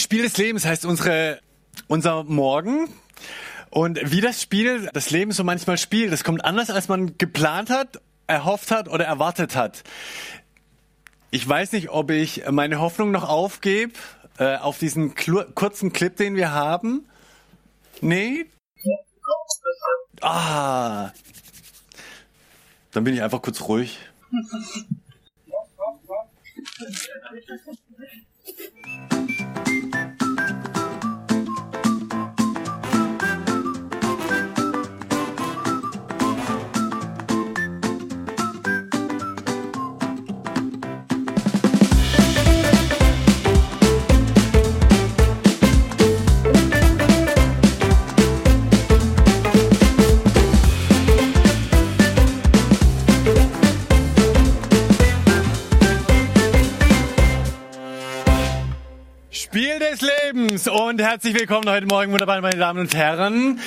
Spiel des Lebens heißt unsere, unser Morgen. Und wie das Spiel, das Leben so manchmal spielt, das kommt anders, als man geplant hat, erhofft hat oder erwartet hat. Ich weiß nicht, ob ich meine Hoffnung noch aufgebe äh, auf diesen kurzen Clip, den wir haben. Nee? Ah. Dann bin ich einfach kurz ruhig. ピッ! Und herzlich willkommen heute Morgen, wunderbar, meine Damen und Herren.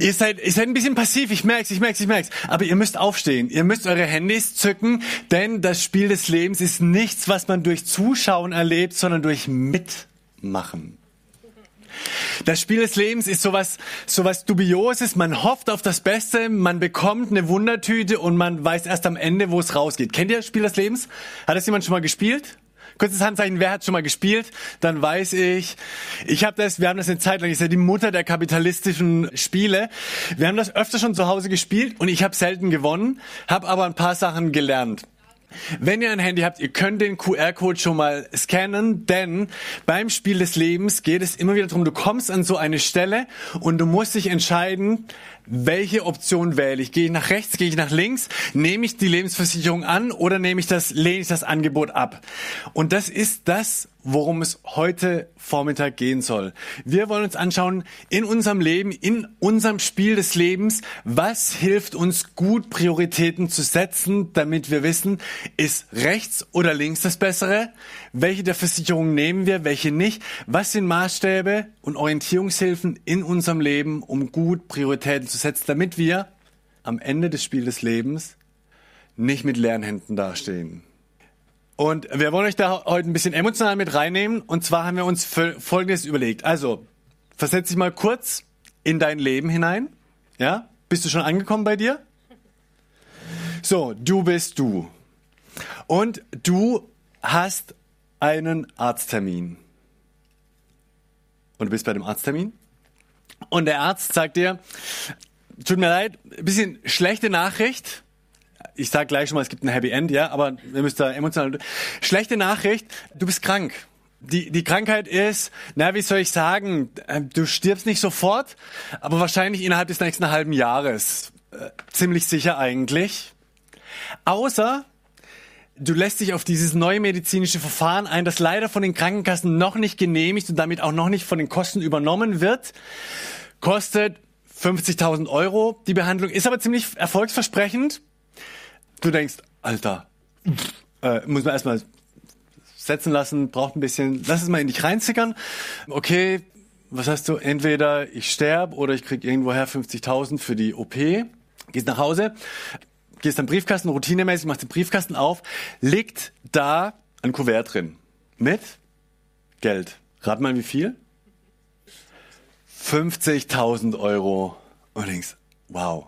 Ihr seid, ihr seid ein bisschen passiv, ich merk's, ich merk's, ich merk's. Aber ihr müsst aufstehen, ihr müsst eure Handys zücken, denn das Spiel des Lebens ist nichts, was man durch Zuschauen erlebt, sondern durch Mitmachen. Das Spiel des Lebens ist sowas, sowas Dubioses. Man hofft auf das Beste, man bekommt eine Wundertüte und man weiß erst am Ende, wo es rausgeht. Kennt ihr das Spiel des Lebens? Hat das jemand schon mal gespielt? Kurzes Handzeichen, wer hat schon mal gespielt? Dann weiß ich, ich habe das, wir haben das eine Zeit lang, ist ja die Mutter der kapitalistischen Spiele. Wir haben das öfter schon zu Hause gespielt und ich habe selten gewonnen, habe aber ein paar Sachen gelernt. Wenn ihr ein Handy habt, ihr könnt den QR-Code schon mal scannen, denn beim Spiel des Lebens geht es immer wieder darum, du kommst an so eine Stelle und du musst dich entscheiden, welche Option wähle ich? Gehe ich nach rechts, gehe ich nach links? Nehme ich die Lebensversicherung an oder nehme ich das, lehne ich das Angebot ab? Und das ist das, worum es heute Vormittag gehen soll. Wir wollen uns anschauen, in unserem Leben, in unserem Spiel des Lebens, was hilft uns gut Prioritäten zu setzen, damit wir wissen, ist rechts oder links das Bessere? Welche der Versicherungen nehmen wir, welche nicht? Was sind Maßstäbe und Orientierungshilfen in unserem Leben, um gut Prioritäten zu setzen, damit wir am Ende des Spiels des Lebens nicht mit leeren Händen dastehen? Und wir wollen euch da heute ein bisschen emotional mit reinnehmen. Und zwar haben wir uns Folgendes überlegt. Also, versetz dich mal kurz in dein Leben hinein. Ja? Bist du schon angekommen bei dir? So, du bist du. Und du hast einen Arzttermin. Und du bist bei dem Arzttermin. Und der Arzt sagt dir, tut mir leid, ein bisschen schlechte Nachricht ich sage gleich schon mal, es gibt ein Happy End, ja, aber wir müssen da emotional. Schlechte Nachricht, du bist krank. Die, die Krankheit ist, na, wie soll ich sagen, äh, du stirbst nicht sofort, aber wahrscheinlich innerhalb des nächsten halben Jahres. Äh, ziemlich sicher eigentlich. Außer, du lässt dich auf dieses neue medizinische Verfahren ein, das leider von den Krankenkassen noch nicht genehmigt und damit auch noch nicht von den Kosten übernommen wird. Kostet 50.000 Euro. Die Behandlung ist aber ziemlich erfolgsversprechend du denkst, Alter, äh, muss man erstmal setzen lassen, braucht ein bisschen, lass es mal in dich reinzickern. Okay, was hast du? Entweder ich sterbe oder ich krieg irgendwoher 50.000 für die OP. Gehst nach Hause, gehst am Briefkasten, routinemäßig, machst den Briefkasten auf, liegt da ein Kuvert drin. Mit Geld. Rat mal, wie viel? 50.000 Euro. Und denkst, wow,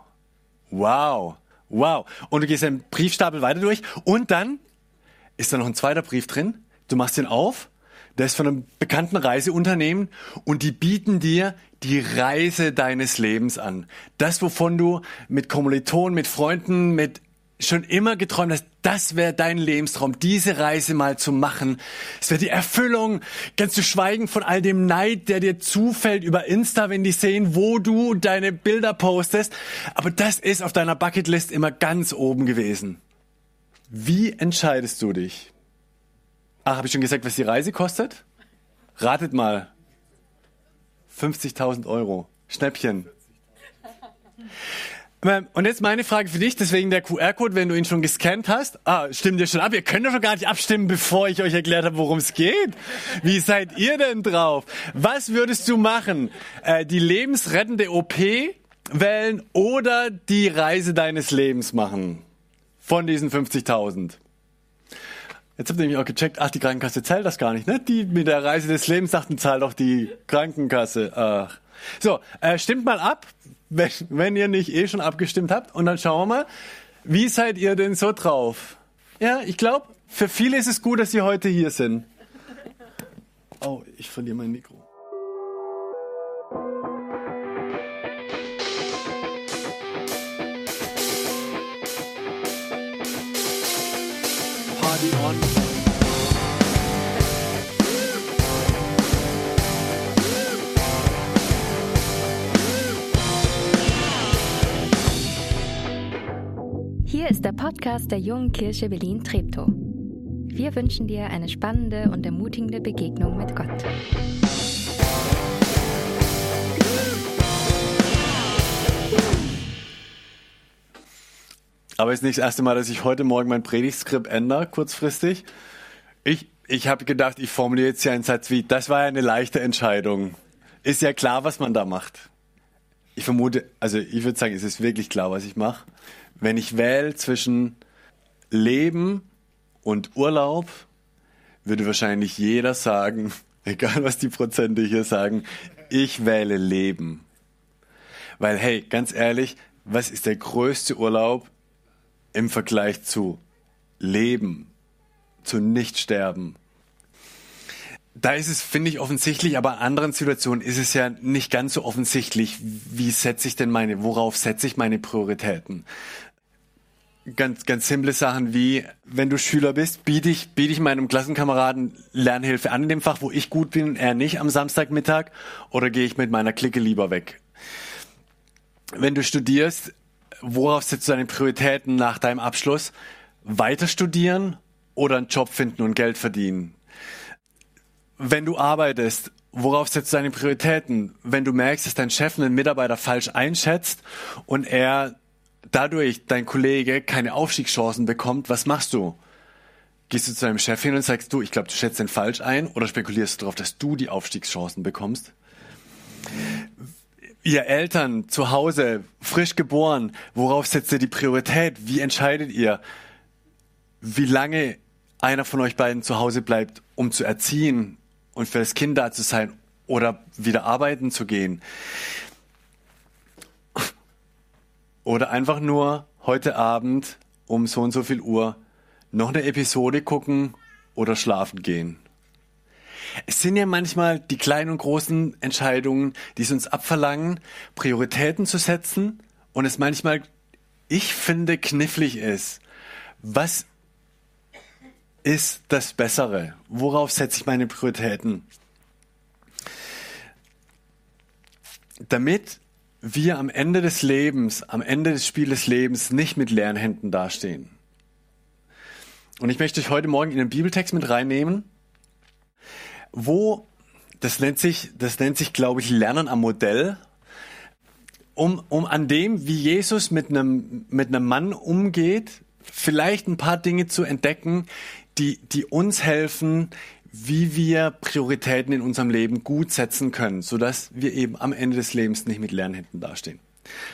wow. Wow. Und du gehst den Briefstapel weiter durch und dann ist da noch ein zweiter Brief drin. Du machst den auf. Der ist von einem bekannten Reiseunternehmen und die bieten dir die Reise deines Lebens an. Das, wovon du mit Kommilitonen, mit Freunden, mit schon immer geträumt hast, das wäre dein Lebenstraum, diese Reise mal zu machen. Es wäre die Erfüllung, ganz zu schweigen von all dem Neid, der dir zufällt über Insta, wenn die sehen, wo du deine Bilder postest. Aber das ist auf deiner Bucketlist immer ganz oben gewesen. Wie entscheidest du dich? Ach, habe ich schon gesagt, was die Reise kostet? Ratet mal. 50.000 Euro. Schnäppchen. Und jetzt meine Frage für dich, deswegen der QR-Code, wenn du ihn schon gescannt hast. Ah, stimmt ihr schon ab? Ihr könnt doch gar nicht abstimmen, bevor ich euch erklärt habe, worum es geht. Wie seid ihr denn drauf? Was würdest du machen? Äh, die lebensrettende OP wählen oder die Reise deines Lebens machen? Von diesen 50.000. Jetzt habt ihr nämlich auch gecheckt, ach, die Krankenkasse zahlt das gar nicht, ne? Die mit der Reise des Lebens sagten, zahlt doch die Krankenkasse. Ach. So, äh, stimmt mal ab, wenn, wenn ihr nicht eh schon abgestimmt habt. Und dann schauen wir mal, wie seid ihr denn so drauf? Ja, ich glaube, für viele ist es gut, dass sie heute hier sind. Oh, ich verliere mein Mikro. Party on. Ist der Podcast der Jungen Kirche Berlin-Treptow. Wir wünschen dir eine spannende und ermutigende Begegnung mit Gott. Aber es ist nicht das erste Mal, dass ich heute Morgen mein Predigtskript ändere, kurzfristig. Ich, ich habe gedacht, ich formuliere jetzt hier einen Satz wie, das war ja eine leichte Entscheidung. Ist ja klar, was man da macht. Ich vermute, also ich würde sagen, es ist wirklich klar, was ich mache. Wenn ich wähle zwischen Leben und Urlaub, würde wahrscheinlich jeder sagen, egal was die Prozente hier sagen, ich wähle Leben. Weil, hey, ganz ehrlich, was ist der größte Urlaub im Vergleich zu Leben, zu Nichtsterben? Da ist es, finde ich, offensichtlich, aber in anderen Situationen ist es ja nicht ganz so offensichtlich, wie setze ich denn meine, worauf setze ich meine Prioritäten? Ganz, ganz simple Sachen wie, wenn du Schüler bist, biete ich, biete ich meinem Klassenkameraden Lernhilfe an in dem Fach, wo ich gut bin, er nicht am Samstagmittag, oder gehe ich mit meiner Clique lieber weg? Wenn du studierst, worauf setzt du deine Prioritäten nach deinem Abschluss? Weiter studieren oder einen Job finden und Geld verdienen? Wenn du arbeitest, worauf setzt du deine Prioritäten? Wenn du merkst, dass dein Chef einen Mitarbeiter falsch einschätzt und er dadurch, dein Kollege, keine Aufstiegschancen bekommt, was machst du? Gehst du zu deinem Chef hin und sagst du, ich glaube, du schätzt den falsch ein oder spekulierst du darauf, dass du die Aufstiegschancen bekommst? Ihr Eltern zu Hause, frisch geboren, worauf setzt ihr die Priorität? Wie entscheidet ihr, wie lange einer von euch beiden zu Hause bleibt, um zu erziehen und für das Kind da zu sein oder wieder arbeiten zu gehen? Oder einfach nur heute Abend um so und so viel Uhr noch eine Episode gucken oder schlafen gehen. Es sind ja manchmal die kleinen und großen Entscheidungen, die es uns abverlangen, Prioritäten zu setzen und es manchmal, ich finde, knifflig ist. Was ist das Bessere? Worauf setze ich meine Prioritäten? Damit wir am Ende des Lebens, am Ende des Spiels des Lebens nicht mit leeren Händen dastehen. Und ich möchte euch heute Morgen in den Bibeltext mit reinnehmen, wo, das nennt sich, das nennt sich, glaube ich, Lernen am Modell, um, um an dem, wie Jesus mit einem, mit einem Mann umgeht, vielleicht ein paar Dinge zu entdecken, die, die uns helfen, wie wir Prioritäten in unserem Leben gut setzen können, sodass wir eben am Ende des Lebens nicht mit leeren Händen dastehen.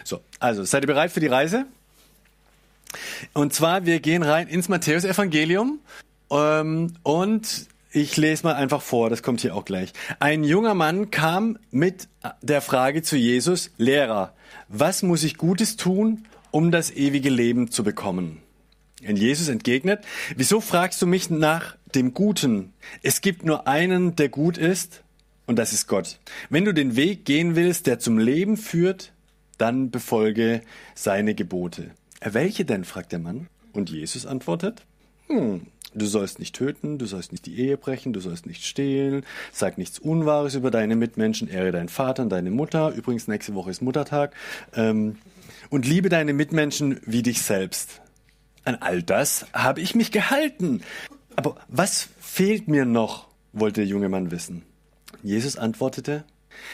So, also seid ihr bereit für die Reise? Und zwar, wir gehen rein ins Matthäusevangelium ähm, und ich lese mal einfach vor, das kommt hier auch gleich. Ein junger Mann kam mit der Frage zu Jesus, Lehrer, was muss ich Gutes tun, um das ewige Leben zu bekommen? Jesus entgegnet, wieso fragst du mich nach dem Guten? Es gibt nur einen, der gut ist, und das ist Gott. Wenn du den Weg gehen willst, der zum Leben führt, dann befolge seine Gebote. Welche denn? fragt der Mann. Und Jesus antwortet, hm, du sollst nicht töten, du sollst nicht die Ehe brechen, du sollst nicht stehlen, sag nichts Unwahres über deine Mitmenschen, ehre deinen Vater und deine Mutter. Übrigens, nächste Woche ist Muttertag. Ähm, und liebe deine Mitmenschen wie dich selbst. An all das habe ich mich gehalten. Aber was fehlt mir noch? wollte der junge Mann wissen. Jesus antwortete,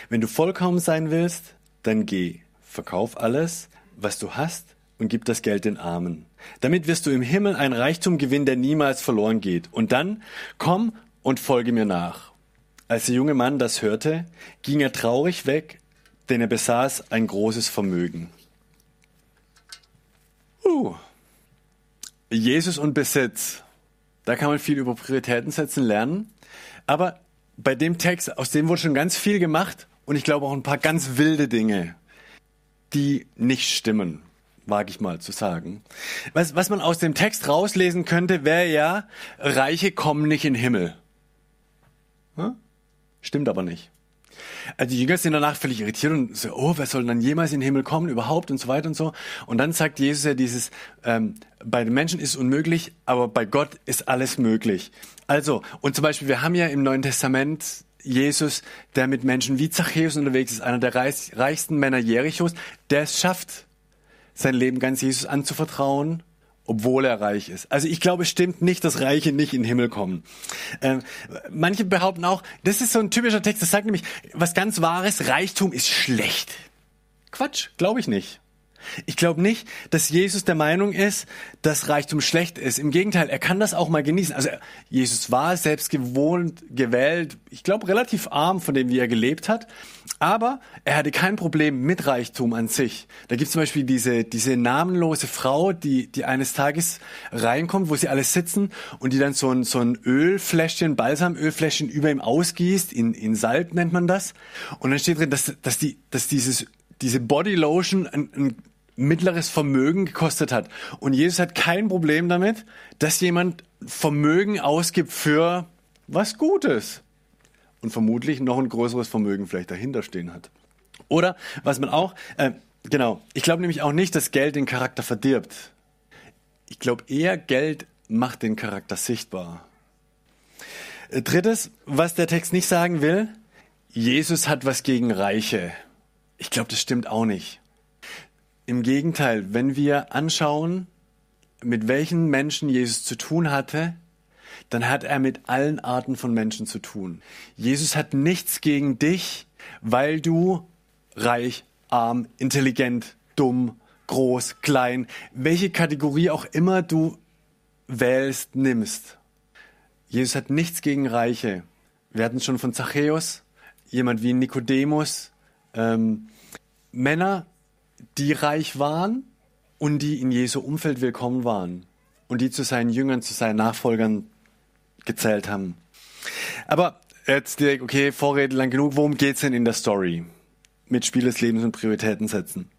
wenn du vollkommen sein willst, dann geh, verkauf alles, was du hast und gib das Geld den Armen. Damit wirst du im Himmel ein Reichtum gewinnen, der niemals verloren geht. Und dann komm und folge mir nach. Als der junge Mann das hörte, ging er traurig weg, denn er besaß ein großes Vermögen. Uh, Jesus und Besitz. Da kann man viel über Prioritäten setzen lernen. Aber bei dem Text, aus dem wurde schon ganz viel gemacht und ich glaube auch ein paar ganz wilde Dinge, die nicht stimmen, wage ich mal zu sagen. Was, was man aus dem Text rauslesen könnte, wäre ja, Reiche kommen nicht in den Himmel. Hm? Stimmt aber nicht. Also die Jünger sind danach völlig irritiert und so, oh, wer soll dann jemals in den Himmel kommen überhaupt und so weiter und so. Und dann sagt Jesus ja dieses, ähm, bei den Menschen ist es unmöglich, aber bei Gott ist alles möglich. Also, und zum Beispiel, wir haben ja im Neuen Testament Jesus, der mit Menschen wie Zachäus unterwegs ist, einer der reichsten Männer Jerichos, der es schafft, sein Leben ganz Jesus anzuvertrauen obwohl er reich ist. Also ich glaube, es stimmt nicht, dass Reiche nicht in den Himmel kommen. Ähm, manche behaupten auch, das ist so ein typischer Text, das sagt nämlich was ganz Wahres, Reichtum ist schlecht. Quatsch, glaube ich nicht. Ich glaube nicht, dass Jesus der Meinung ist, dass Reichtum schlecht ist. Im Gegenteil, er kann das auch mal genießen. Also Jesus war selbst gewohnt, gewählt, ich glaube relativ arm von dem, wie er gelebt hat. Aber er hatte kein Problem mit Reichtum an sich. Da gibt es zum Beispiel diese, diese namenlose Frau, die, die eines Tages reinkommt, wo sie alle sitzen und die dann so ein, so ein Ölfläschchen, Balsamölfläschchen über ihm ausgießt, in, in Salb nennt man das. Und dann steht drin, dass, dass, die, dass dieses, diese Bodylotion ein, ein mittleres Vermögen gekostet hat. Und Jesus hat kein Problem damit, dass jemand Vermögen ausgibt für was Gutes. Und vermutlich noch ein größeres Vermögen vielleicht dahinter stehen hat. Oder was man auch, äh, genau, ich glaube nämlich auch nicht, dass Geld den Charakter verdirbt. Ich glaube eher, Geld macht den Charakter sichtbar. Äh, drittes, was der Text nicht sagen will, Jesus hat was gegen Reiche. Ich glaube, das stimmt auch nicht. Im Gegenteil, wenn wir anschauen, mit welchen Menschen Jesus zu tun hatte, dann hat er mit allen Arten von Menschen zu tun. Jesus hat nichts gegen dich, weil du reich, arm, intelligent, dumm, groß, klein, welche Kategorie auch immer du wählst, nimmst. Jesus hat nichts gegen Reiche. Wir hatten schon von Zachäus, jemand wie Nikodemus, ähm, Männer, die reich waren und die in Jesu Umfeld willkommen waren und die zu seinen Jüngern, zu seinen Nachfolgern gezählt haben. Aber jetzt direkt, okay, Vorrede lang genug, worum geht's denn in der Story? Mit Spiel des Lebens und Prioritäten setzen.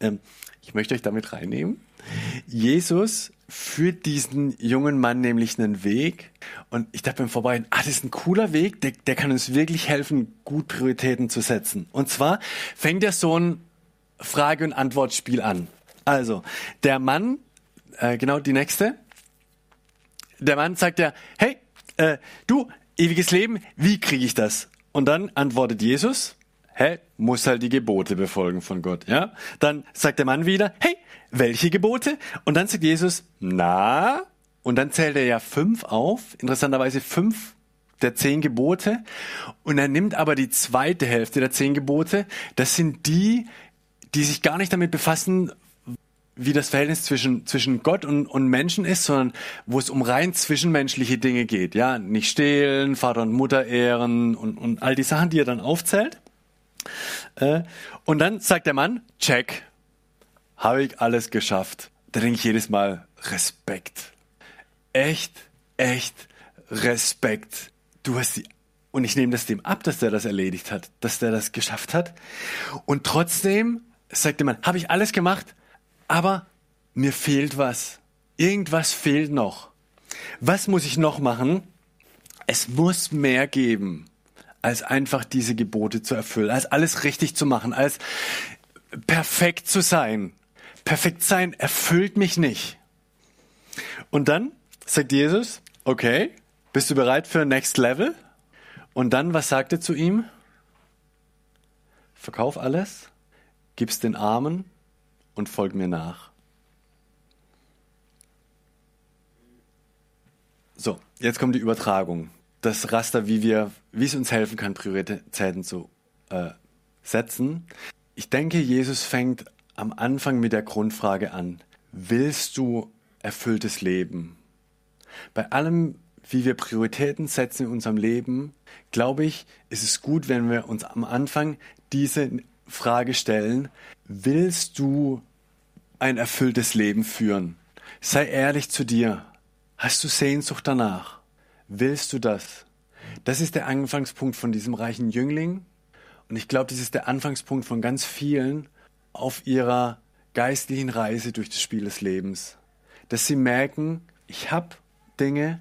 Ähm, ich möchte euch damit reinnehmen. Jesus führt diesen jungen Mann nämlich einen Weg und ich dachte beim Vorbereiten, ah, das ist ein cooler Weg, der, der kann uns wirklich helfen, gut Prioritäten zu setzen. Und zwar fängt er so ein Frage- und Antwortspiel an. Also, der Mann, äh, genau die nächste. Der Mann sagt ja, hey, äh, du, ewiges Leben, wie kriege ich das? Und dann antwortet Jesus, hä, muss halt die Gebote befolgen von Gott, ja? Dann sagt der Mann wieder, hey, welche Gebote? Und dann sagt Jesus, na, und dann zählt er ja fünf auf, interessanterweise fünf der zehn Gebote. Und er nimmt aber die zweite Hälfte der zehn Gebote. Das sind die, die sich gar nicht damit befassen, wie das Verhältnis zwischen, zwischen Gott und, und Menschen ist, sondern wo es um rein zwischenmenschliche Dinge geht. Ja, nicht stehlen, Vater und Mutter ehren und, und all die Sachen, die er dann aufzählt. Äh, und dann sagt der Mann, check, habe ich alles geschafft. Da denke ich jedes Mal, Respekt. Echt, echt Respekt. Du hast die und ich nehme das dem ab, dass der das erledigt hat, dass der das geschafft hat. Und trotzdem sagt der Mann, habe ich alles gemacht, aber mir fehlt was. Irgendwas fehlt noch. Was muss ich noch machen? Es muss mehr geben, als einfach diese Gebote zu erfüllen, als alles richtig zu machen, als perfekt zu sein. Perfekt sein erfüllt mich nicht. Und dann sagt Jesus, okay, bist du bereit für Next Level? Und dann, was sagt er zu ihm? Verkauf alles, gib's den Armen und folg mir nach. So, jetzt kommt die Übertragung. Das Raster, wie wir, wie es uns helfen kann, Prioritäten zu äh, setzen. Ich denke, Jesus fängt am Anfang mit der Grundfrage an. Willst du erfülltes Leben? Bei allem, wie wir Prioritäten setzen in unserem Leben, glaube ich, ist es gut, wenn wir uns am Anfang diese Frage stellen, willst du ein erfülltes Leben führen? Sei ehrlich zu dir. Hast du Sehnsucht danach? Willst du das? Das ist der Anfangspunkt von diesem reichen Jüngling. Und ich glaube, das ist der Anfangspunkt von ganz vielen auf ihrer geistlichen Reise durch das Spiel des Lebens. Dass sie merken, ich habe Dinge,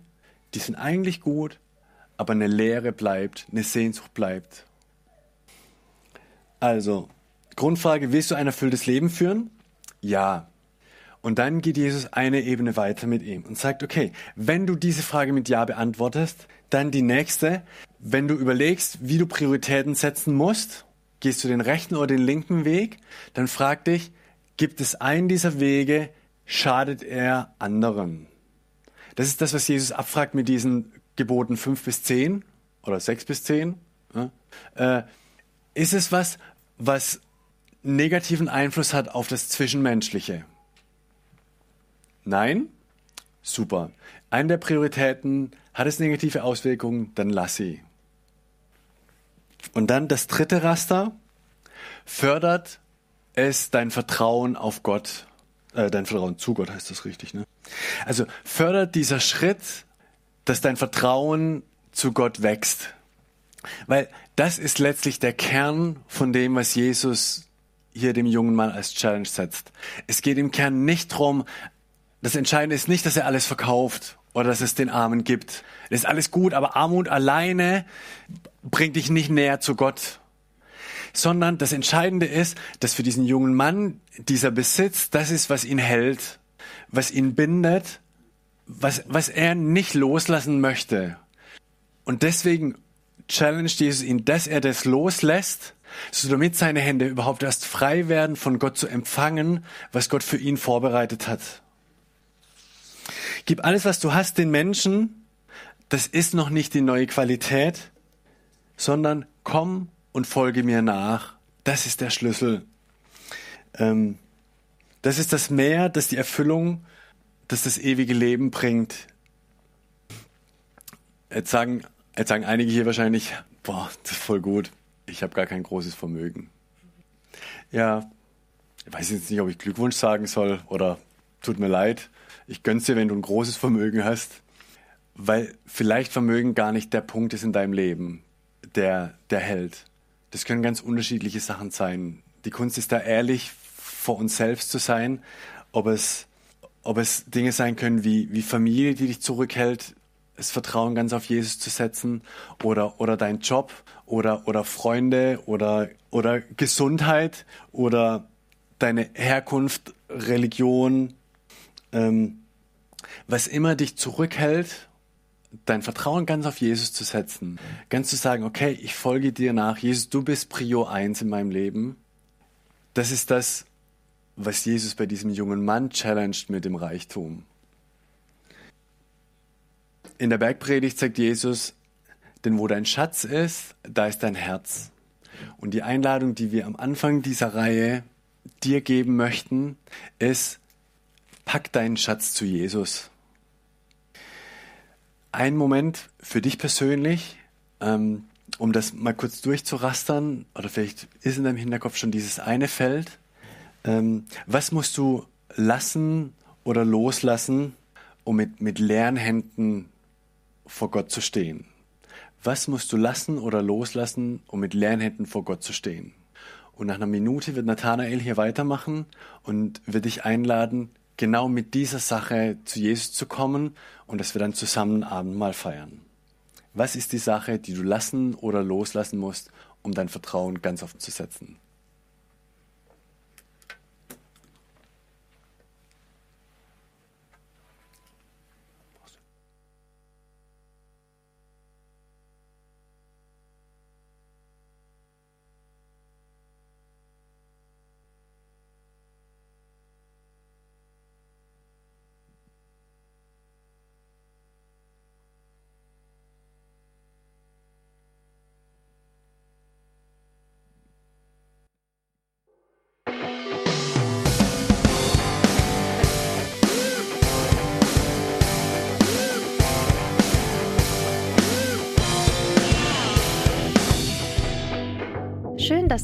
die sind eigentlich gut, aber eine Leere bleibt, eine Sehnsucht bleibt. Also, Grundfrage, willst du ein erfülltes Leben führen? Ja. Und dann geht Jesus eine Ebene weiter mit ihm und sagt, okay, wenn du diese Frage mit Ja beantwortest, dann die nächste. Wenn du überlegst, wie du Prioritäten setzen musst, gehst du den rechten oder den linken Weg, dann frag dich, gibt es einen dieser Wege, schadet er anderen? Das ist das, was Jesus abfragt mit diesen Geboten 5 bis 10 oder 6 bis 10. Ja? Äh, ist es was, was negativen Einfluss hat auf das Zwischenmenschliche? Nein? Super. Eine der Prioritäten hat es negative Auswirkungen, dann lass sie. Und dann das dritte Raster fördert es dein Vertrauen auf Gott, äh, dein Vertrauen zu Gott heißt das richtig, ne? Also fördert dieser Schritt, dass dein Vertrauen zu Gott wächst. Weil das ist letztlich der Kern von dem, was Jesus hier dem jungen Mann als Challenge setzt. Es geht im Kern nicht darum, das Entscheidende ist nicht, dass er alles verkauft oder dass es den Armen gibt. Das ist alles gut, aber Armut alleine bringt dich nicht näher zu Gott. Sondern das Entscheidende ist, dass für diesen jungen Mann dieser Besitz, das ist, was ihn hält, was ihn bindet, was, was er nicht loslassen möchte. Und deswegen challenge Jesus ihn, dass er das loslässt, so damit seine Hände überhaupt erst frei werden, von Gott zu empfangen, was Gott für ihn vorbereitet hat. Gib alles, was du hast, den Menschen. Das ist noch nicht die neue Qualität, sondern komm und folge mir nach. Das ist der Schlüssel. Ähm, das ist das Meer, das die Erfüllung, das das ewige Leben bringt. Jetzt sagen Jetzt sagen einige hier wahrscheinlich, boah, das ist voll gut. Ich habe gar kein großes Vermögen. Ja, ich weiß jetzt nicht, ob ich Glückwunsch sagen soll oder tut mir leid. Ich gönn's dir, wenn du ein großes Vermögen hast, weil vielleicht Vermögen gar nicht der Punkt ist in deinem Leben, der, der hält. Das können ganz unterschiedliche Sachen sein. Die Kunst ist da ehrlich vor uns selbst zu sein, ob es, ob es Dinge sein können wie, wie Familie, die dich zurückhält, das Vertrauen ganz auf Jesus zu setzen oder, oder dein Job oder, oder Freunde oder, oder Gesundheit oder deine Herkunft, Religion, ähm, was immer dich zurückhält, dein Vertrauen ganz auf Jesus zu setzen, ganz zu sagen, okay, ich folge dir nach, Jesus, du bist Prio 1 in meinem Leben. Das ist das, was Jesus bei diesem jungen Mann challenged mit dem Reichtum. In der Bergpredigt sagt Jesus, denn wo dein Schatz ist, da ist dein Herz. Und die Einladung, die wir am Anfang dieser Reihe dir geben möchten, ist, pack deinen Schatz zu Jesus. Ein Moment für dich persönlich, ähm, um das mal kurz durchzurastern, oder vielleicht ist in deinem Hinterkopf schon dieses eine Feld. Ähm, was musst du lassen oder loslassen, um mit, mit leeren Händen vor Gott zu stehen? Was musst du lassen oder loslassen, um mit leeren Händen vor Gott zu stehen? Und nach einer Minute wird Nathanael hier weitermachen und wird dich einladen, genau mit dieser Sache zu Jesus zu kommen und dass wir dann zusammen Abendmahl feiern. Was ist die Sache, die du lassen oder loslassen musst, um dein Vertrauen ganz offen zu setzen?